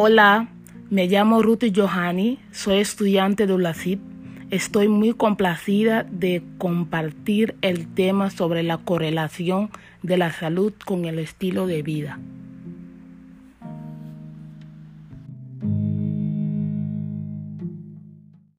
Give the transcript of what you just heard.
Hola, me llamo Ruth Johanny, soy estudiante de ULACIP. Estoy muy complacida de compartir el tema sobre la correlación de la salud con el estilo de vida.